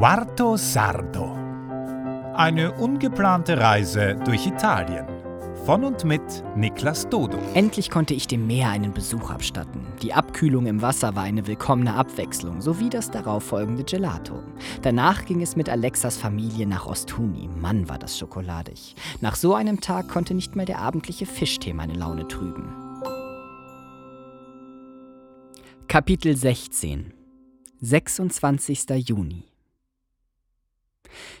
Quarto Sardo. Eine ungeplante Reise durch Italien. Von und mit Niklas Dodo. Endlich konnte ich dem Meer einen Besuch abstatten. Die Abkühlung im Wasser war eine willkommene Abwechslung, sowie das darauffolgende Gelato. Danach ging es mit Alexas Familie nach Ostuni. Mann, war das schokoladig. Nach so einem Tag konnte nicht mal der abendliche Fischtee meine Laune trüben. Kapitel 16 26. Juni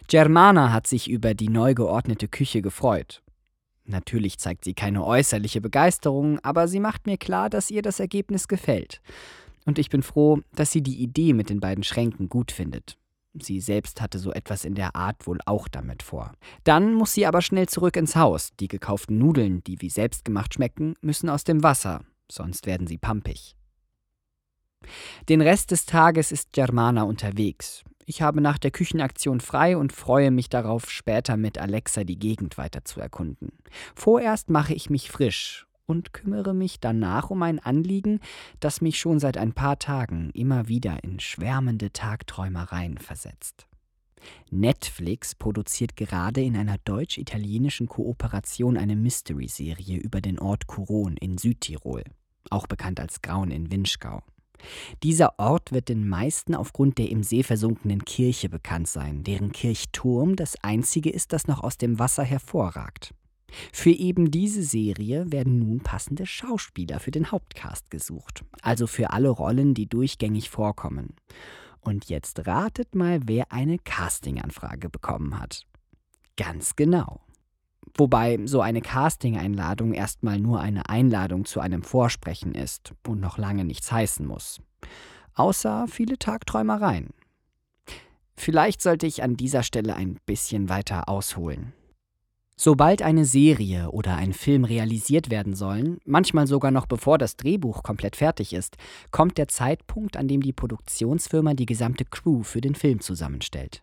Germana hat sich über die neu geordnete Küche gefreut. Natürlich zeigt sie keine äußerliche Begeisterung, aber sie macht mir klar, dass ihr das Ergebnis gefällt. Und ich bin froh, dass sie die Idee mit den beiden Schränken gut findet. Sie selbst hatte so etwas in der Art wohl auch damit vor. Dann muss sie aber schnell zurück ins Haus. Die gekauften Nudeln, die wie selbstgemacht schmecken, müssen aus dem Wasser, sonst werden sie pampig. Den Rest des Tages ist Germana unterwegs. Ich habe nach der Küchenaktion frei und freue mich darauf, später mit Alexa die Gegend weiter zu erkunden. Vorerst mache ich mich frisch und kümmere mich danach um ein Anliegen, das mich schon seit ein paar Tagen immer wieder in schwärmende Tagträumereien versetzt. Netflix produziert gerade in einer deutsch-italienischen Kooperation eine Mystery-Serie über den Ort Curon in Südtirol, auch bekannt als Grauen in Winschgau. Dieser Ort wird den meisten aufgrund der im See versunkenen Kirche bekannt sein, deren Kirchturm das einzige ist, das noch aus dem Wasser hervorragt. Für eben diese Serie werden nun passende Schauspieler für den Hauptcast gesucht, also für alle Rollen, die durchgängig vorkommen. Und jetzt ratet mal, wer eine Castinganfrage bekommen hat. Ganz genau. Wobei so eine Casting-Einladung erstmal nur eine Einladung zu einem Vorsprechen ist und noch lange nichts heißen muss. Außer viele Tagträumereien. Vielleicht sollte ich an dieser Stelle ein bisschen weiter ausholen. Sobald eine Serie oder ein Film realisiert werden sollen, manchmal sogar noch bevor das Drehbuch komplett fertig ist, kommt der Zeitpunkt, an dem die Produktionsfirma die gesamte Crew für den Film zusammenstellt.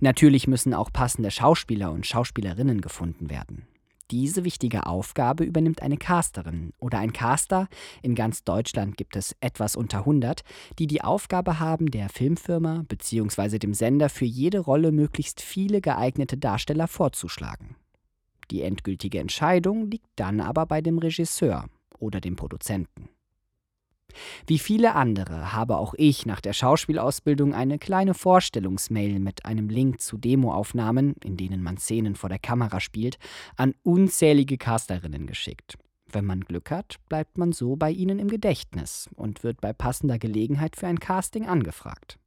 Natürlich müssen auch passende Schauspieler und Schauspielerinnen gefunden werden. Diese wichtige Aufgabe übernimmt eine Casterin oder ein Caster, in ganz Deutschland gibt es etwas unter 100, die die Aufgabe haben, der Filmfirma bzw. dem Sender für jede Rolle möglichst viele geeignete Darsteller vorzuschlagen. Die endgültige Entscheidung liegt dann aber bei dem Regisseur oder dem Produzenten. Wie viele andere habe auch ich nach der Schauspielausbildung eine kleine Vorstellungsmail mit einem Link zu Demoaufnahmen, in denen man Szenen vor der Kamera spielt, an unzählige Casterinnen geschickt. Wenn man Glück hat, bleibt man so bei ihnen im Gedächtnis und wird bei passender Gelegenheit für ein Casting angefragt.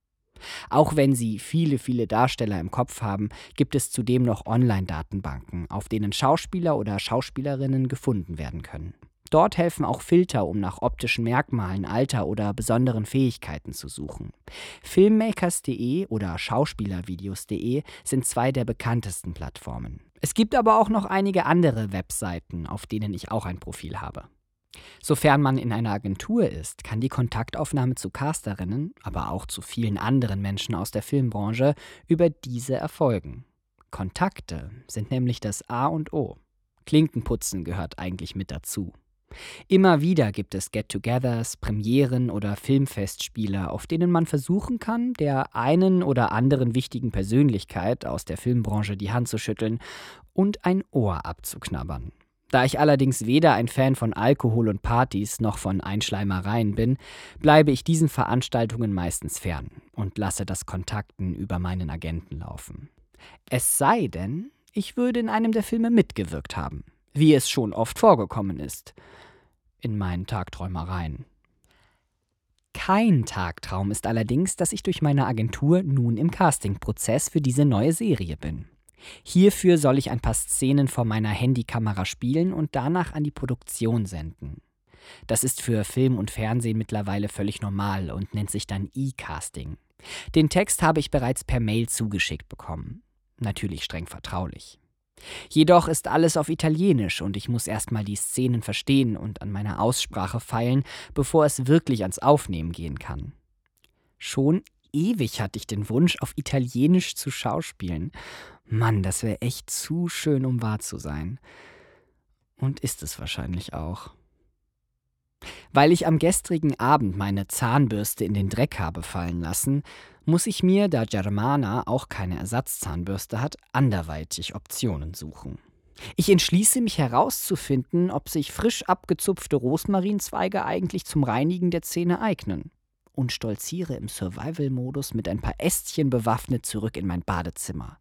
Auch wenn Sie viele, viele Darsteller im Kopf haben, gibt es zudem noch Online-Datenbanken, auf denen Schauspieler oder Schauspielerinnen gefunden werden können. Dort helfen auch Filter, um nach optischen Merkmalen, Alter oder besonderen Fähigkeiten zu suchen. Filmmakers.de oder Schauspielervideos.de sind zwei der bekanntesten Plattformen. Es gibt aber auch noch einige andere Webseiten, auf denen ich auch ein Profil habe. Sofern man in einer Agentur ist, kann die Kontaktaufnahme zu Casterinnen, aber auch zu vielen anderen Menschen aus der Filmbranche über diese erfolgen. Kontakte sind nämlich das A und O. Klinkenputzen gehört eigentlich mit dazu. Immer wieder gibt es Get-togethers, Premieren oder Filmfestspiele, auf denen man versuchen kann, der einen oder anderen wichtigen Persönlichkeit aus der Filmbranche die Hand zu schütteln und ein Ohr abzuknabbern. Da ich allerdings weder ein Fan von Alkohol und Partys noch von Einschleimereien bin, bleibe ich diesen Veranstaltungen meistens fern und lasse das Kontakten über meinen Agenten laufen. Es sei denn, ich würde in einem der Filme mitgewirkt haben, wie es schon oft vorgekommen ist in meinen Tagträumereien. Kein Tagtraum ist allerdings, dass ich durch meine Agentur nun im Castingprozess für diese neue Serie bin. Hierfür soll ich ein paar Szenen vor meiner Handykamera spielen und danach an die Produktion senden. Das ist für Film und Fernsehen mittlerweile völlig normal und nennt sich dann E-Casting. Den Text habe ich bereits per Mail zugeschickt bekommen. Natürlich streng vertraulich. Jedoch ist alles auf Italienisch und ich muss erstmal die Szenen verstehen und an meiner Aussprache feilen, bevor es wirklich ans Aufnehmen gehen kann. Schon ewig hatte ich den Wunsch, auf Italienisch zu schauspielen. Mann, das wäre echt zu schön, um wahr zu sein. Und ist es wahrscheinlich auch. Weil ich am gestrigen Abend meine Zahnbürste in den Dreck habe fallen lassen, muss ich mir, da Germana auch keine Ersatzzahnbürste hat, anderweitig Optionen suchen. Ich entschließe mich herauszufinden, ob sich frisch abgezupfte Rosmarinzweige eigentlich zum Reinigen der Zähne eignen. Und stolziere im Survival-Modus mit ein paar Ästchen bewaffnet zurück in mein Badezimmer.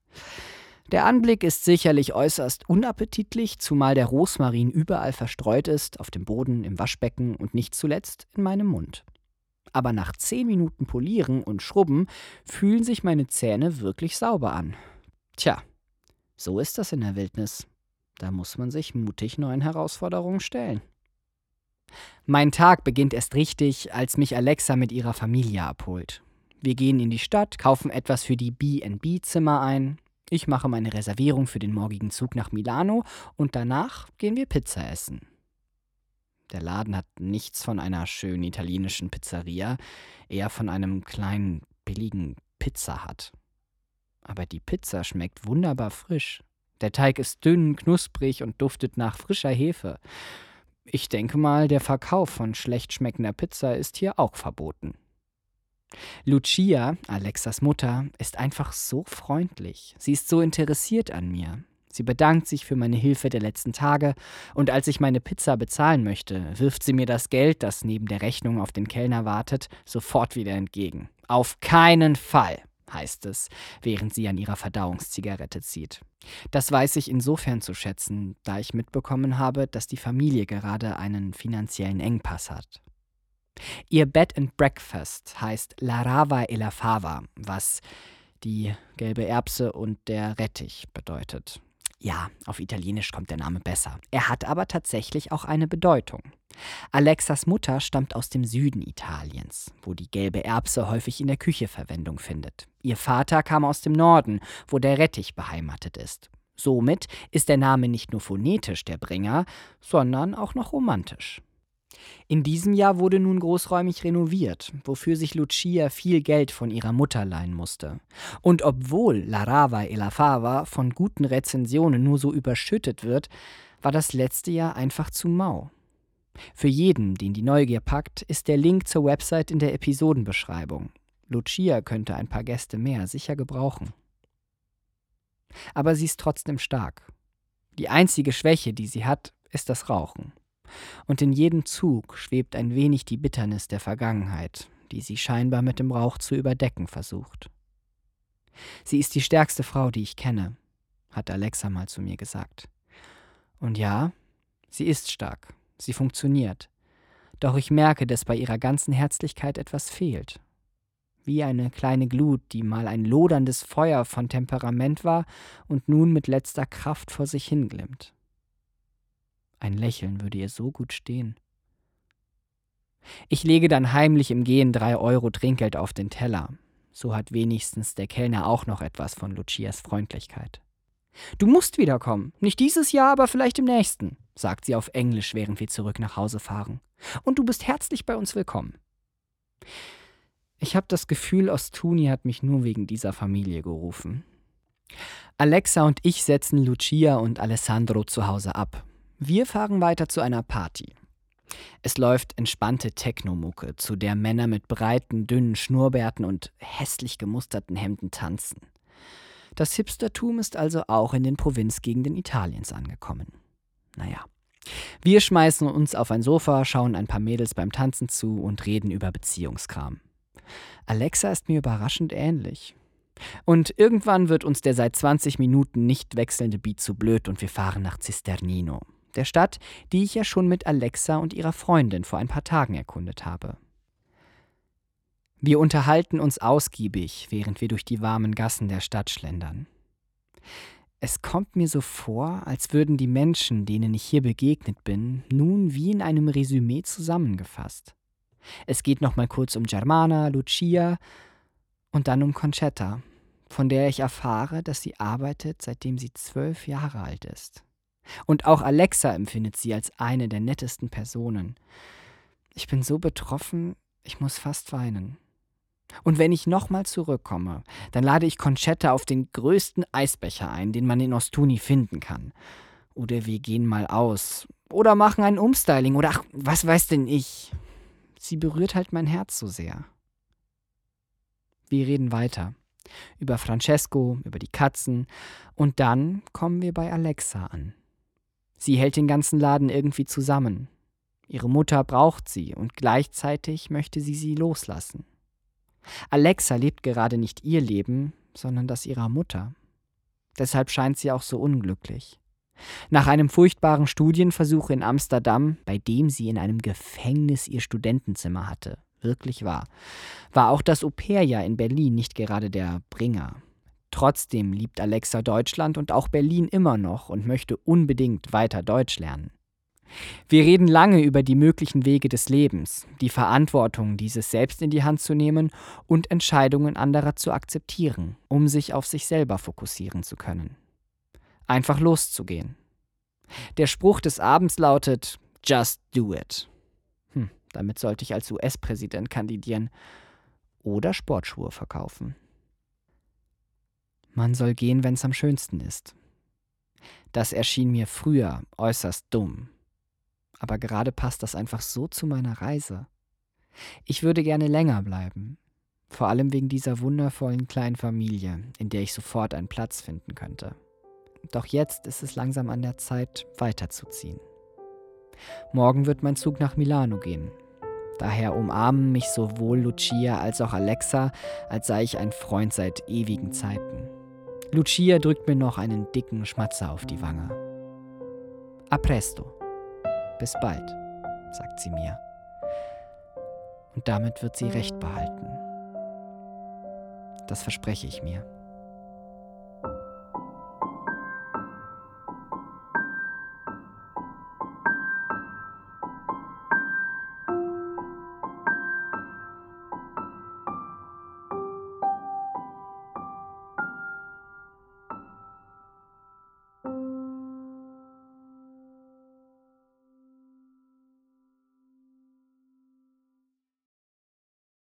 Der Anblick ist sicherlich äußerst unappetitlich, zumal der Rosmarin überall verstreut ist, auf dem Boden, im Waschbecken und nicht zuletzt in meinem Mund. Aber nach zehn Minuten Polieren und Schrubben fühlen sich meine Zähne wirklich sauber an. Tja, so ist das in der Wildnis. Da muss man sich mutig neuen Herausforderungen stellen. Mein Tag beginnt erst richtig, als mich Alexa mit ihrer Familie abholt. Wir gehen in die Stadt, kaufen etwas für die B&B-Zimmer ein. Ich mache meine Reservierung für den morgigen Zug nach Milano und danach gehen wir Pizza essen. Der Laden hat nichts von einer schönen italienischen Pizzeria, eher von einem kleinen, billigen Pizza Hut. Aber die Pizza schmeckt wunderbar frisch. Der Teig ist dünn, knusprig und duftet nach frischer Hefe. Ich denke mal, der Verkauf von schlecht schmeckender Pizza ist hier auch verboten. Lucia, Alexas Mutter, ist einfach so freundlich. Sie ist so interessiert an mir. Sie bedankt sich für meine Hilfe der letzten Tage, und als ich meine Pizza bezahlen möchte, wirft sie mir das Geld, das neben der Rechnung auf den Kellner wartet, sofort wieder entgegen. Auf keinen Fall heißt es, während sie an ihrer Verdauungszigarette zieht. Das weiß ich insofern zu schätzen, da ich mitbekommen habe, dass die Familie gerade einen finanziellen Engpass hat. Ihr Bed and Breakfast heißt La Rava e la Fava, was die gelbe Erbse und der Rettich bedeutet. Ja, auf Italienisch kommt der Name besser. Er hat aber tatsächlich auch eine Bedeutung. Alexas Mutter stammt aus dem Süden Italiens, wo die gelbe Erbse häufig in der Küche Verwendung findet. Ihr Vater kam aus dem Norden, wo der Rettich beheimatet ist. Somit ist der Name nicht nur phonetisch der Bringer, sondern auch noch romantisch. In diesem Jahr wurde nun großräumig renoviert, wofür sich Lucia viel Geld von ihrer Mutter leihen musste. Und obwohl La Rava e la Fava von guten Rezensionen nur so überschüttet wird, war das letzte Jahr einfach zu mau. Für jeden, den die Neugier packt, ist der Link zur Website in der Episodenbeschreibung. Lucia könnte ein paar Gäste mehr sicher gebrauchen. Aber sie ist trotzdem stark. Die einzige Schwäche, die sie hat, ist das Rauchen und in jedem Zug schwebt ein wenig die Bitternis der Vergangenheit, die sie scheinbar mit dem Rauch zu überdecken versucht. Sie ist die stärkste Frau, die ich kenne, hat Alexa mal zu mir gesagt. Und ja, sie ist stark, sie funktioniert, doch ich merke, dass bei ihrer ganzen Herzlichkeit etwas fehlt. Wie eine kleine Glut, die mal ein loderndes Feuer von Temperament war und nun mit letzter Kraft vor sich hinglimmt. Ein Lächeln würde ihr so gut stehen. Ich lege dann heimlich im Gehen drei Euro Trinkgeld auf den Teller. So hat wenigstens der Kellner auch noch etwas von Lucias Freundlichkeit. Du musst wiederkommen. Nicht dieses Jahr, aber vielleicht im nächsten, sagt sie auf Englisch, während wir zurück nach Hause fahren. Und du bist herzlich bei uns willkommen. Ich habe das Gefühl, Ostuni hat mich nur wegen dieser Familie gerufen. Alexa und ich setzen Lucia und Alessandro zu Hause ab. Wir fahren weiter zu einer Party. Es läuft entspannte Technomucke, zu der Männer mit breiten, dünnen Schnurrbärten und hässlich gemusterten Hemden tanzen. Das Hipstertum ist also auch in den Provinzgegenden Italiens angekommen. Naja. Wir schmeißen uns auf ein Sofa, schauen ein paar Mädels beim Tanzen zu und reden über Beziehungskram. Alexa ist mir überraschend ähnlich. Und irgendwann wird uns der seit 20 Minuten nicht wechselnde Beat zu blöd und wir fahren nach Cisternino der Stadt, die ich ja schon mit Alexa und ihrer Freundin vor ein paar Tagen erkundet habe. Wir unterhalten uns ausgiebig, während wir durch die warmen Gassen der Stadt schlendern. Es kommt mir so vor, als würden die Menschen, denen ich hier begegnet bin, nun wie in einem Resümee zusammengefasst. Es geht nochmal kurz um Germana, Lucia und dann um Concetta, von der ich erfahre, dass sie arbeitet, seitdem sie zwölf Jahre alt ist. Und auch Alexa empfindet sie als eine der nettesten Personen. Ich bin so betroffen, ich muss fast weinen. Und wenn ich nochmal zurückkomme, dann lade ich Concetta auf den größten Eisbecher ein, den man in Ostuni finden kann. Oder wir gehen mal aus. Oder machen ein Umstyling. Oder ach, was weiß denn ich? Sie berührt halt mein Herz so sehr. Wir reden weiter. Über Francesco, über die Katzen. Und dann kommen wir bei Alexa an. Sie hält den ganzen Laden irgendwie zusammen. Ihre Mutter braucht sie und gleichzeitig möchte sie sie loslassen. Alexa lebt gerade nicht ihr Leben, sondern das ihrer Mutter. Deshalb scheint sie auch so unglücklich. Nach einem furchtbaren Studienversuch in Amsterdam, bei dem sie in einem Gefängnis ihr Studentenzimmer hatte, wirklich war, war auch das Au-pair-Jahr in Berlin nicht gerade der Bringer. Trotzdem liebt Alexa Deutschland und auch Berlin immer noch und möchte unbedingt weiter Deutsch lernen. Wir reden lange über die möglichen Wege des Lebens, die Verantwortung, dieses selbst in die Hand zu nehmen und Entscheidungen anderer zu akzeptieren, um sich auf sich selber fokussieren zu können. Einfach loszugehen. Der Spruch des Abends lautet Just do it. Hm, damit sollte ich als US-Präsident kandidieren oder Sportschuhe verkaufen. Man soll gehen, wenn es am schönsten ist. Das erschien mir früher äußerst dumm aber gerade passt das einfach so zu meiner Reise. Ich würde gerne länger bleiben, vor allem wegen dieser wundervollen kleinen Familie, in der ich sofort einen Platz finden könnte. Doch jetzt ist es langsam an der Zeit, weiterzuziehen. Morgen wird mein Zug nach Milano gehen. Daher umarmen mich sowohl Lucia als auch Alexa, als sei ich ein Freund seit ewigen Zeiten. Lucia drückt mir noch einen dicken Schmatzer auf die Wange. A presto. Bis bald, sagt sie mir. Und damit wird sie Recht behalten. Das verspreche ich mir.